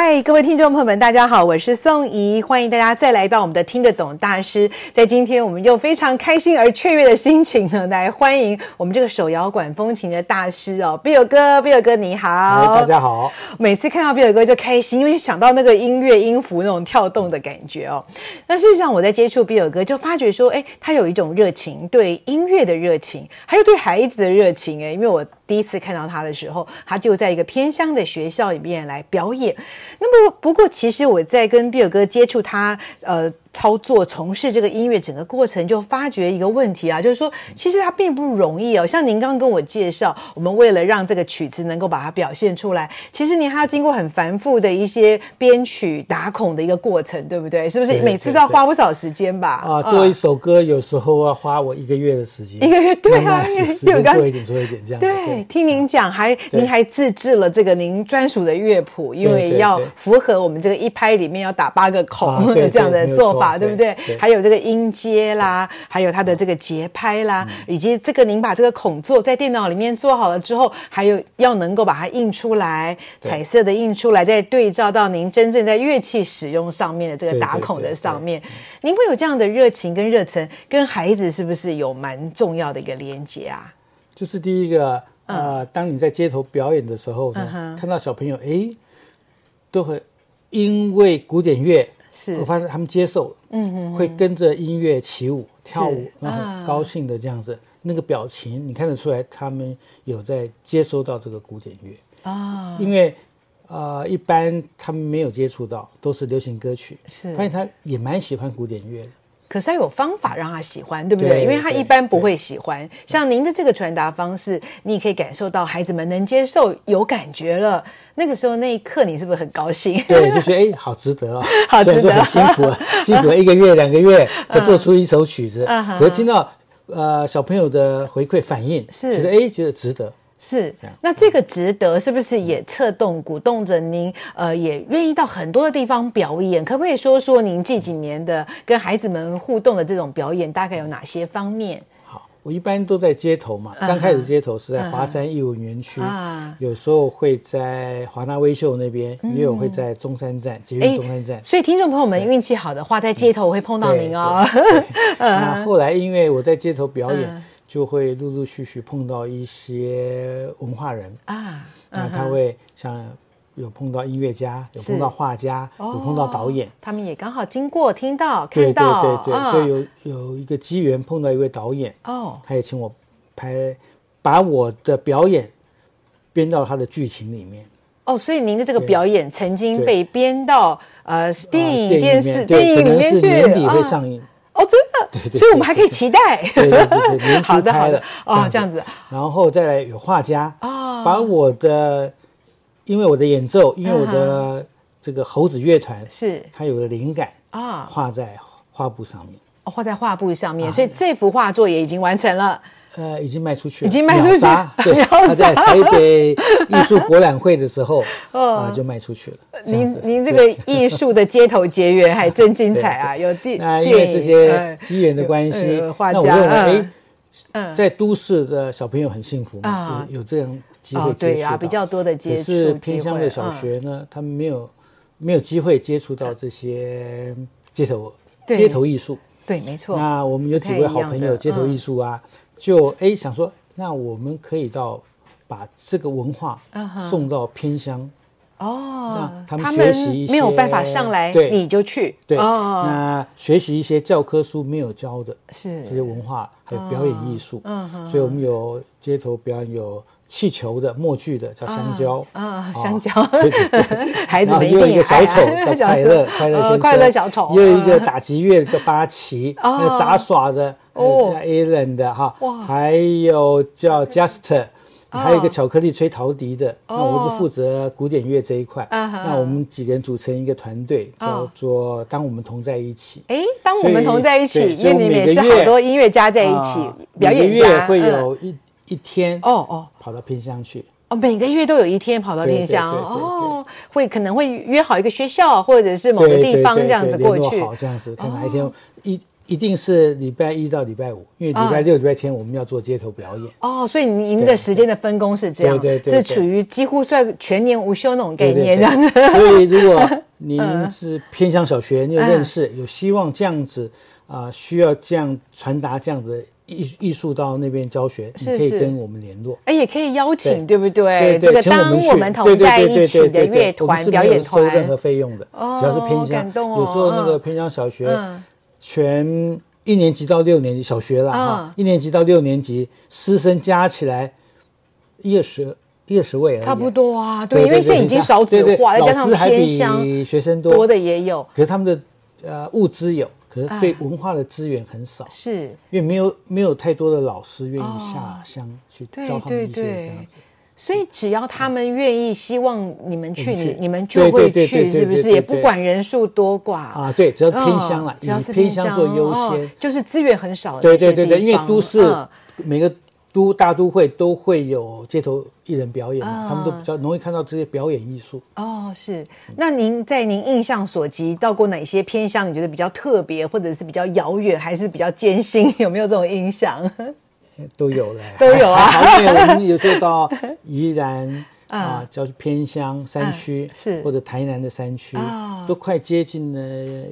嗨，各位听众朋友们，大家好，我是宋怡，欢迎大家再来到我们的听得懂大师。在今天，我们用非常开心而雀跃的心情呢，来欢迎我们这个手摇管风琴的大师哦，比尔哥，比尔哥你好，大家好。每次看到比尔哥就开心，因为想到那个音乐音符那种跳动的感觉哦。那事实上，我在接触比尔哥，就发觉说，哎，他有一种热情，对音乐的热情，还有对孩子的热情哎，因为我。第一次看到他的时候，他就在一个偏乡的学校里面来表演。那么，不过其实我在跟比尔哥接触他，呃。操作从事这个音乐整个过程，就发觉一个问题啊，就是说，其实它并不容易哦。像您刚刚跟我介绍，我们为了让这个曲子能够把它表现出来，其实您还要经过很繁复的一些编曲打孔的一个过程，对不对？是不是每次都要花不少时间吧？啊，做一首歌有时候要花我一个月的时间，一个月 对啊，时间做一点做一点这样。对，听您讲，还您还自制了这个您专属的乐谱，因为要符合我们这个一拍里面要打八个孔的 这样的做法。对不对？对，还有这个音阶啦，还有它的这个节拍啦，嗯、以及这个您把这个孔做在电脑里面做好了之后，还有要能够把它印出来，彩色的印出来，再对照到您真正在乐器使用上面的这个打孔的上面，您会有这样的热情跟热忱，跟孩子是不是有蛮重要的一个连接啊？就是第一个，呃，当你在街头表演的时候呢，嗯、看到小朋友，哎，都会因为古典乐。是。我发现他们接受，嗯嗯，会跟着音乐起舞跳舞，然后很高兴的这样子，啊、那个表情你看得出来，他们有在接收到这个古典乐。啊。因为呃，一般他们没有接触到，都是流行歌曲，是。发现他也蛮喜欢古典乐的。可是他有方法让他喜欢，对不对？对，因为他一般不会喜欢。像您的这个传达方式，你也可以感受到孩子们能接受，有感觉了。那个时候那一刻，你是不是很高兴？对，就觉得 哎，好值得啊、哦！好值得，虽然说很辛苦，辛苦了一个月两个月才做出一首曲子。嗯、可是听到呃小朋友的回馈反应，是觉得哎，觉得值得。是，那这个值得是不是也策动鼓动着您？呃，也愿意到很多的地方表演？可不可以说说您这几年的跟孩子们互动的这种表演，大概有哪些方面？好我一般都在街头嘛，刚开始街头是在华山艺文园区，有时候会在华纳威秀那边，也有会在中山站，捷运中山站。所以听众朋友们运气好的话，在街头我会碰到您哦。那后来因为我在街头表演，就会陆陆续续碰到一些文化人。啊，那他会像。有碰到音乐家，有碰到画家，哦、有碰到导演，他们也刚好经过，听到，看到，对对对。对，哦、所以有有一个机缘碰到一位导演，哦，他也请我拍，把我的表演编到他的剧情里面。哦，所以您的这个表演曾经被编到呃电影、电视、电影里面去，年底会上映。对对对，所以我们还可以期待。对对对，年初拍的哦，这样子，然后再来有画家哦，把我的。因为我的演奏，因为我的这个猴子乐团是，它有个灵感啊，画在画布上面，哦，画在画布上面，所以这幅画作也已经完成了，呃，已经卖出去了，已经卖出去了，对，他在台北艺术博览会的时候啊，就卖出去了。您您这个艺术的街头结缘还真精彩啊，有电那因为这些机缘的关系，那我认为哎，在都市的小朋友很幸福嘛，有有这样。机会接触、哦、对啊，比较多的接触。可是偏乡的小学呢，嗯、他们没有没有机会接触到这些街头街头艺术。对，没错。那我们有几位好朋友，街头艺术啊，嗯、就哎想说，那我们可以到把这个文化送到偏乡。哦，那他们学习一些没有办法上来，对，你就去。对，哦、那学习一些教科书没有教的，是这些文化还有表演艺术。嗯哼，所以我们有街头表演有。气球的默剧的叫香蕉啊，香蕉，对 孩子们也有一个小丑叫快乐，快乐先生，快乐小丑，也有一个打击乐的叫巴奇，还有杂耍的哦，叫 Alan 的哈，还有叫 Just，还有一个巧克力吹陶笛的，那我是负责古典乐这一块。那我们几个人组成一个团队，叫做“当我们同在一起”。哎，当我们同在一起，因为你们也是好多音乐家在一起表演。每个月会有一一天哦哦，跑到偏乡去。哦，每个月都有一天跑到偏乡哦，会可能会约好一个学校或者是某个地方这样子过去，好这样子，看哪一天一。一定是礼拜一到礼拜五，因为礼拜六、礼拜天我们要做街头表演。哦，所以您的时间的分工是这样，对对对，是处于几乎算全年无休那种概念这样子。所以，如果您是偏向小学，你有认识，有希望这样子啊，需要这样传达这样子艺艺术到那边教学，你可以跟我们联络。哎，也可以邀请，对不对？这个当我们同在一起的乐团表演团，收任何费用的，只要是偏向。有时候那个偏向小学。全一年级到六年级小学了哈，一年级到六年级师生加起来一二十一二十位，差不多啊。对，因为现在已经少子化，再加上偏乡，学生多多的也有。可是他们的呃物资有，可是对文化的资源很少，是因为没有没有太多的老师愿意下乡去教他们一些这样子。所以只要他们愿意，希望你们去，你你们就会去，是不是？也不管人数多寡啊。对，只要偏乡了，只要是偏乡做优先，就是资源很少的。对对对对，因为都市每个都大都会都会有街头艺人表演嘛，他们都比较容易看到这些表演艺术。哦，是。那您在您印象所及到过哪些偏乡？你觉得比较特别，或者是比较遥远，还是比较艰辛？有没有这种印象？都有了，都有啊。好，因为我们有时候到宜兰。啊，叫偏乡山区，是或者台南的山区，都快接近了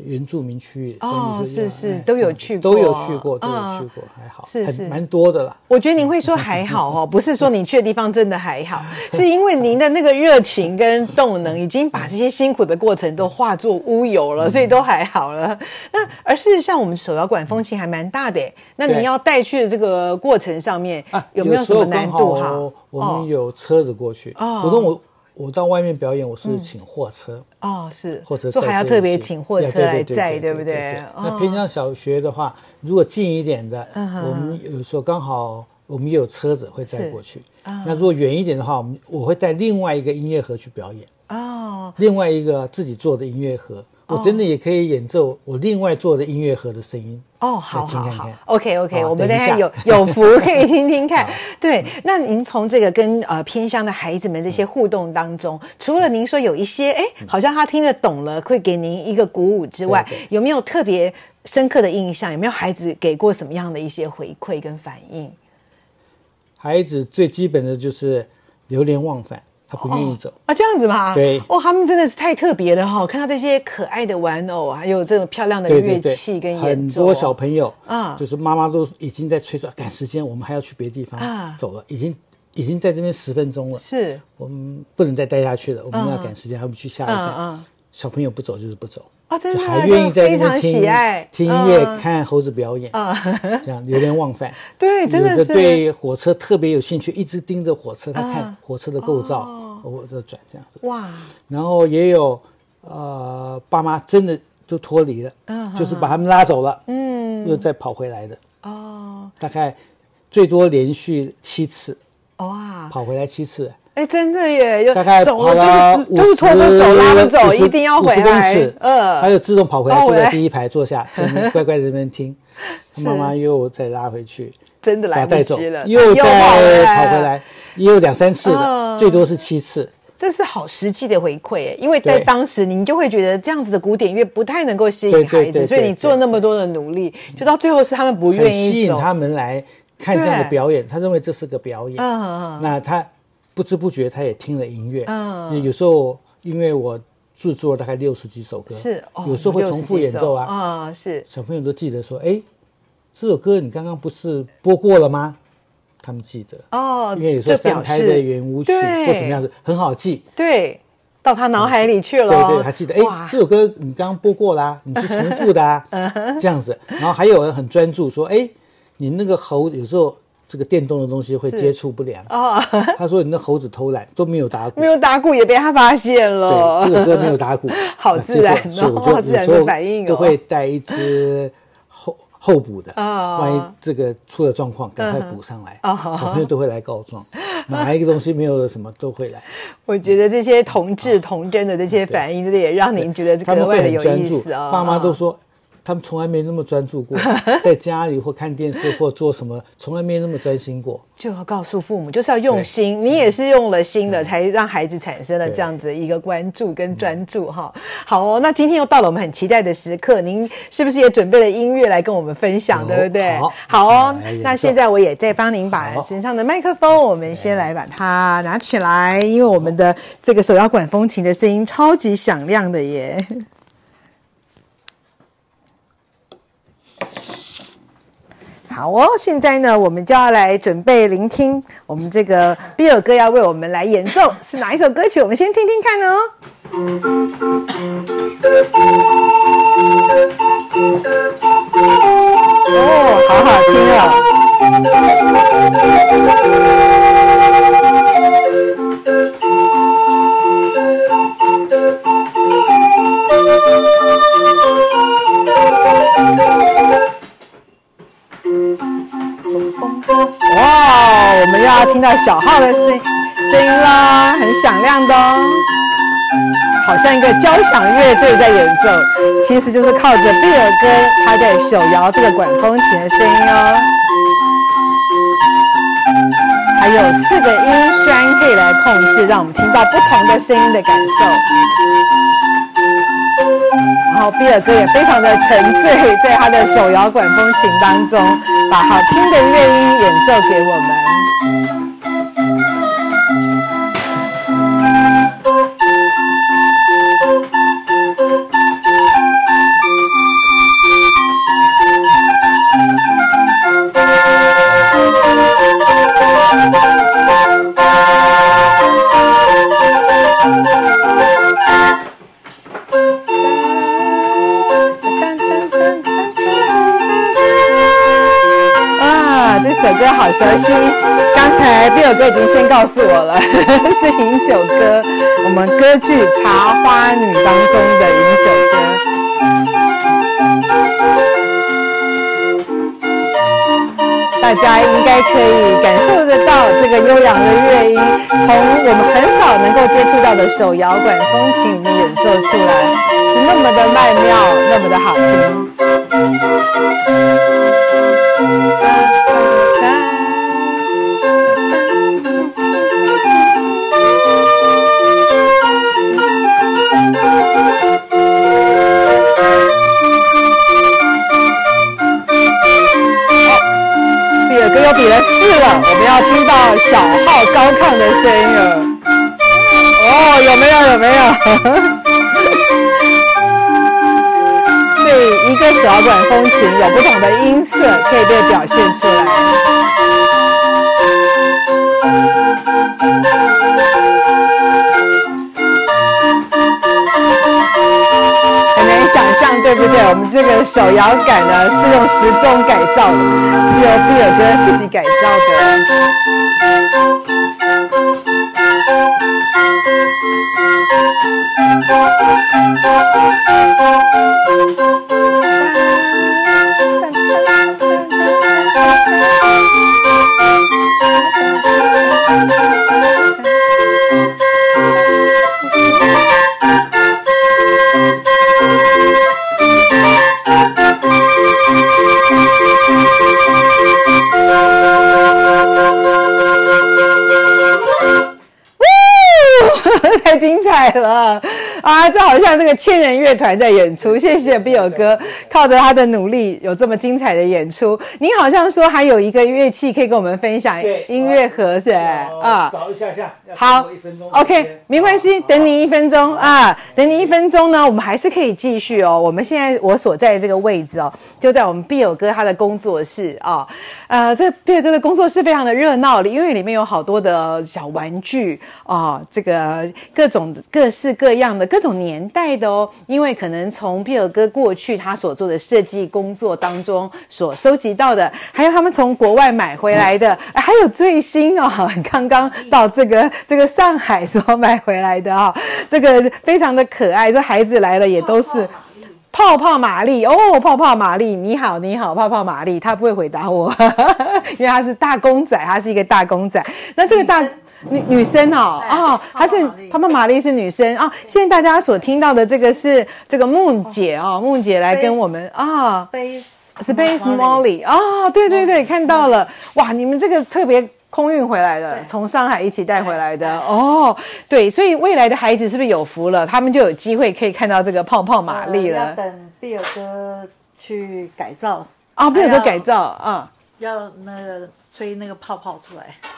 原住民区域。哦，是是，都有去过，都有去过，都有去过，还好，是是，蛮多的啦。我觉得您会说还好哦，不是说你去的地方真的还好，是因为您的那个热情跟动能已经把这些辛苦的过程都化作乌有了，所以都还好了。那而事实上，我们手摇管风琴还蛮大的，那你要带去的这个过程上面有没有什么难度哈？我们有车子过去。普通我我到外面表演，我是请货车。哦，是。货车，就还要特别请货车来载，对不对？那平常小学的话，如果近一点的，我们有时候刚好我们也有车子会载过去。那如果远一点的话，我们我会带另外一个音乐盒去表演。哦，另外一个自己做的音乐盒。我真的也可以演奏我另外做的音乐盒的声音哦，好好好，OK OK，我们等下有有福可以听听看。对，那您从这个跟呃偏乡的孩子们这些互动当中，除了您说有一些哎，好像他听得懂了，会给您一个鼓舞之外，有没有特别深刻的印象？有没有孩子给过什么样的一些回馈跟反应？孩子最基本的就是流连忘返。他不愿意走。啊，这样子吗？对，哦，他们真的是太特别了哈！看到这些可爱的玩偶，还有这种漂亮的乐器跟演奏，很多小朋友啊，就是妈妈都已经在催着赶时间，我们还要去别的地方啊。走了，已经已经在这边十分钟了，是。我们不能再待下去了，我们要赶时间，还不去下一站。小朋友不走就是不走。啊，真的还愿意在那边听听音乐、看猴子表演啊，这样流连忘返。对，真的是对火车特别有兴趣，一直盯着火车，他看火车的构造，或者转这样子。哇！然后也有呃，爸妈真的就脱离了，就是把他们拉走了，嗯，又再跑回来的。哦，大概最多连续七次。哇！跑回来七次。哎，真的耶！大概跑了五十、拖着走、拉着走，一定要回来。公尺，呃，还有自动跑回来，坐在第一排坐下，乖乖在那边听。妈妈又再拉回去，真的来不及了，又再跑回来，也有两三次的，最多是七次。这是好实际的回馈，因为在当时您就会觉得这样子的古典乐不太能够吸引孩子，所以你做那么多的努力，就到最后是他们不愿意吸引他们来看这样的表演，他认为这是个表演。嗯，那他。不知不觉，他也听了音乐。嗯，有时候因为我制作了大概六十几首歌，是，有时候会重复演奏啊。啊，是。小朋友都记得说：“哎，这首歌你刚刚不是播过了吗？”他们记得哦，因为有时候三拍的圆舞曲或什么样子很好记。对，到他脑海里去了。对对，还记得。哎，这首歌你刚刚播过啦，你是重复的啊，这样子。然后还有人很专注说：“哎，你那个喉有时候。”这个电动的东西会接触不良哦。他说：“你那猴子偷懒都没有打鼓，没有打鼓也被他发现了。对，这个歌没有打鼓，好自然哦，好自然的反应哦。都会带一只后后补的啊，万一这个出了状况，赶快补上来。小朋友都会来告状，哪一个东西没有了什么都会来。我觉得这些童稚童真的这些反应，真的也让您觉得格外的有意思啊。爸妈都说。他们从来没那么专注过，在家里或看电视或做什么，从来没那么专心过。就要告诉父母，就是要用心。你也是用了心的，才让孩子产生了这样子一个关注跟专注哈。好哦，那今天又到了我们很期待的时刻，您是不是也准备了音乐来跟我们分享，对不对？好，好哦。那现在我也在帮您把身上的麦克风，我们先来把它拿起来，因为我们的这个手摇管风琴的声音超级响亮的耶。好哦，现在呢，我们就要来准备聆听我们这个比尔哥要为我们来演奏是哪一首歌曲？我们先听听看哦。哦，好好听哦。听到小号的声声音啦，很响亮的哦，好像一个交响乐队在演奏，其实就是靠着比尔哥他在手摇这个管风琴的声音哦。还有四个音栓可以来控制，让我们听到不同的声音的感受。然后比尔哥也非常的沉醉在他的手摇管风琴当中，把好听的乐音演奏给我们。这首歌好熟悉，刚才比尔哥已经先告诉我了，是饮酒歌，我们歌剧《茶花女》当中的饮酒歌。大家应该可以感受得到这个悠扬的乐音，从我们很少能够接触到的手摇管风琴里面演奏出来，是那么的曼妙，那么的好听。听到小号高亢的声音了。哦，有没有？有没有？所以一个小管风琴有不同的音色可以被表现出来。这个手摇杆呢，是用时钟改造的，是由比尔哥自己改造的。了啊！这好像这个千人乐团在演出。谢谢比友哥，靠着他的努力，有这么精彩的演出。您好像说还有一个乐器可以跟我们分享，音乐盒是吧？啊，找一下下。好，OK，没关系，等你一分钟啊，等你一分钟呢，我们还是可以继续哦。我们现在我所在的这个位置哦，就在我们比友哥他的工作室啊。呃，这比尔哥的工作室非常的热闹，因为里面有好多的小玩具啊，这个各种各式各样的各种年代的哦。因为可能从比尔哥过去他所做的设计工作当中所收集到的，还有他们从国外买回来的，还有最新哦，刚刚到这个这个上海所买回来的啊，这个非常的可爱。这孩子来了也都是。泡泡玛丽哦，泡泡玛丽，你好，你好，泡泡玛丽，他不会回答我，因为他是大公仔，他是一个大公仔。那这个大女女生哦，哦，她是泡泡玛丽是女生啊。现在大家所听到的这个是这个梦姐哦，梦姐来跟我们啊，Space Space Molly 啊，对对对，看到了，哇，你们这个特别。空运回来的，从上海一起带回来的哦，对，所以未来的孩子是不是有福了？他们就有机会可以看到这个泡泡玛丽了。呃、要等比尔哥去改造啊，比尔哥改造啊，要那个吹那个泡泡出来啊。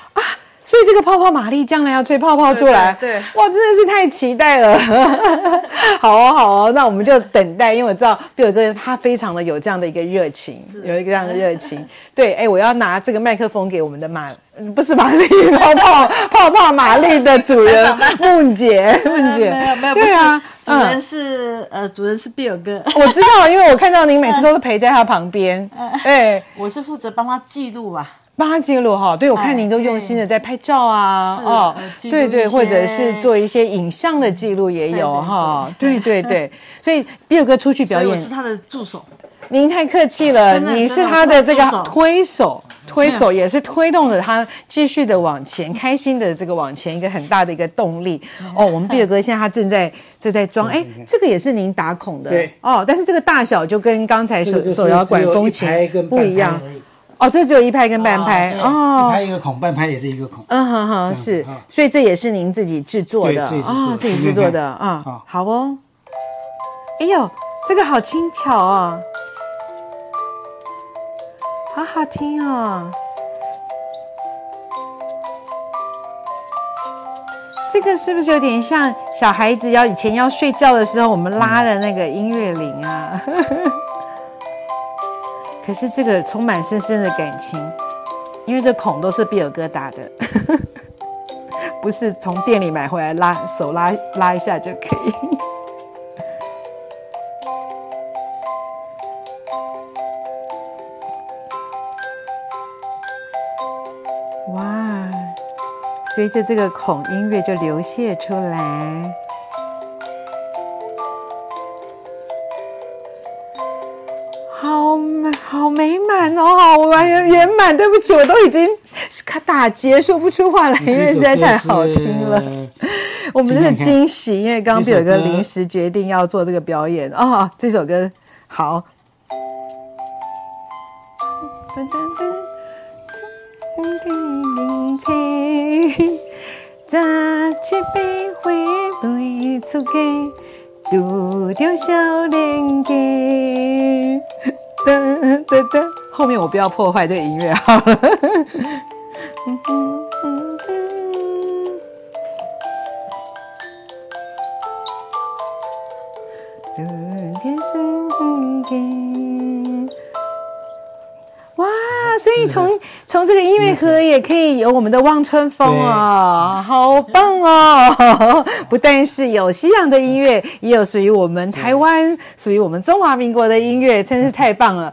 所以这个泡泡玛丽将来要吹泡泡出来，对，对，对，哇，真的是太期待了。好哦，好哦，那我们就等待，因为我知道比尔哥他非常的有这样的一个热情，有一个这样的热情。对，哎，我要拿这个麦克风给我们的玛，不是玛丽泡泡泡泡玛丽的主人梦姐，梦姐，没有没有，对啊，主人是呃，主人是比尔哥，我知道，因为我看到您每次都是陪在他旁边，哎，我是负责帮他记录吧。帮他记录哈，对，我看您都用心的在拍照啊，哦，对对，或者是做一些影像的记录也有哈，对对对，所以比尔哥出去表演，我是他的助手。您太客气了，你是他的这个推手，推手也是推动着他继续的往前，开心的这个往前一个很大的一个动力。哦，我们比尔哥现在他正在正在装，哎，这个也是您打孔的，对，哦，但是这个大小就跟刚才手手摇管风琴不一样。哦，这只有一拍跟半拍哦，一拍一个孔，半拍也是一个孔。嗯哼哼，是，所以这也是您自己制作的哦，自己制作的 啊，好哦。哎呦，这个好轻巧哦，好好听哦。这个是不是有点像小孩子要以前要睡觉的时候我们拉的那个音乐铃啊？可是这个充满深深的感情，因为这孔都是比尔哥打的，不是从店里买回来拉手拉拉一下就可以。哇，随着这个孔音乐就流泻出来。美满哦，好完圆满。对不起，我都已经卡打结，说不出话来，因为实在太好听了。我们真的惊喜，因为刚刚有一个临时决定要做这个表演哦。这首歌好。噔噔噔，后面我不要破坏这个音乐好了。哇，所以从从这个音乐盒也可以有我们的望春风啊，好棒哦！不但是有西洋的音乐，也有属于我们台湾、属于我们中华民国的音乐，真是太棒了。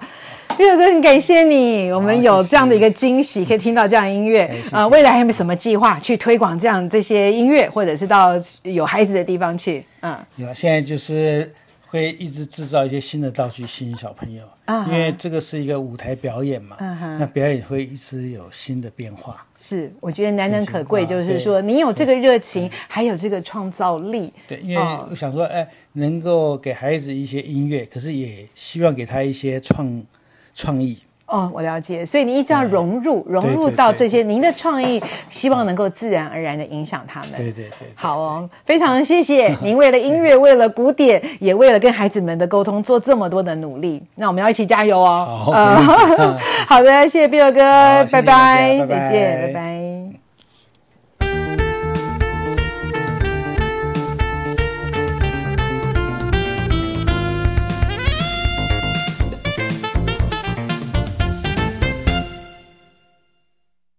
比尔哥，很感谢你，我们有这样的一个惊喜，可以听到这样的音乐。呃，未来还有没有什么计划去推广这样这些音乐，或者是到有孩子的地方去？嗯，有，现在就是。会一直制造一些新的道具吸引小朋友，uh huh. 因为这个是一个舞台表演嘛，uh. 那表演会一直有新的变化。是，我觉得难能可贵，就是说你有这个热情，还有这个创造力。对，因为我想说，哎，能够给孩子一些音乐，可是也希望给他一些创创意。哦，我了解，所以你一直要融入，融入到这些您的创意，希望能够自然而然的影响他们。对对对，好哦，非常谢谢 您为了音乐，为了古典，也为了跟孩子们的沟通做这么多的努力。那我们要一起加油哦。好，好的，谢谢比尔哥，拜拜，再见，拜拜。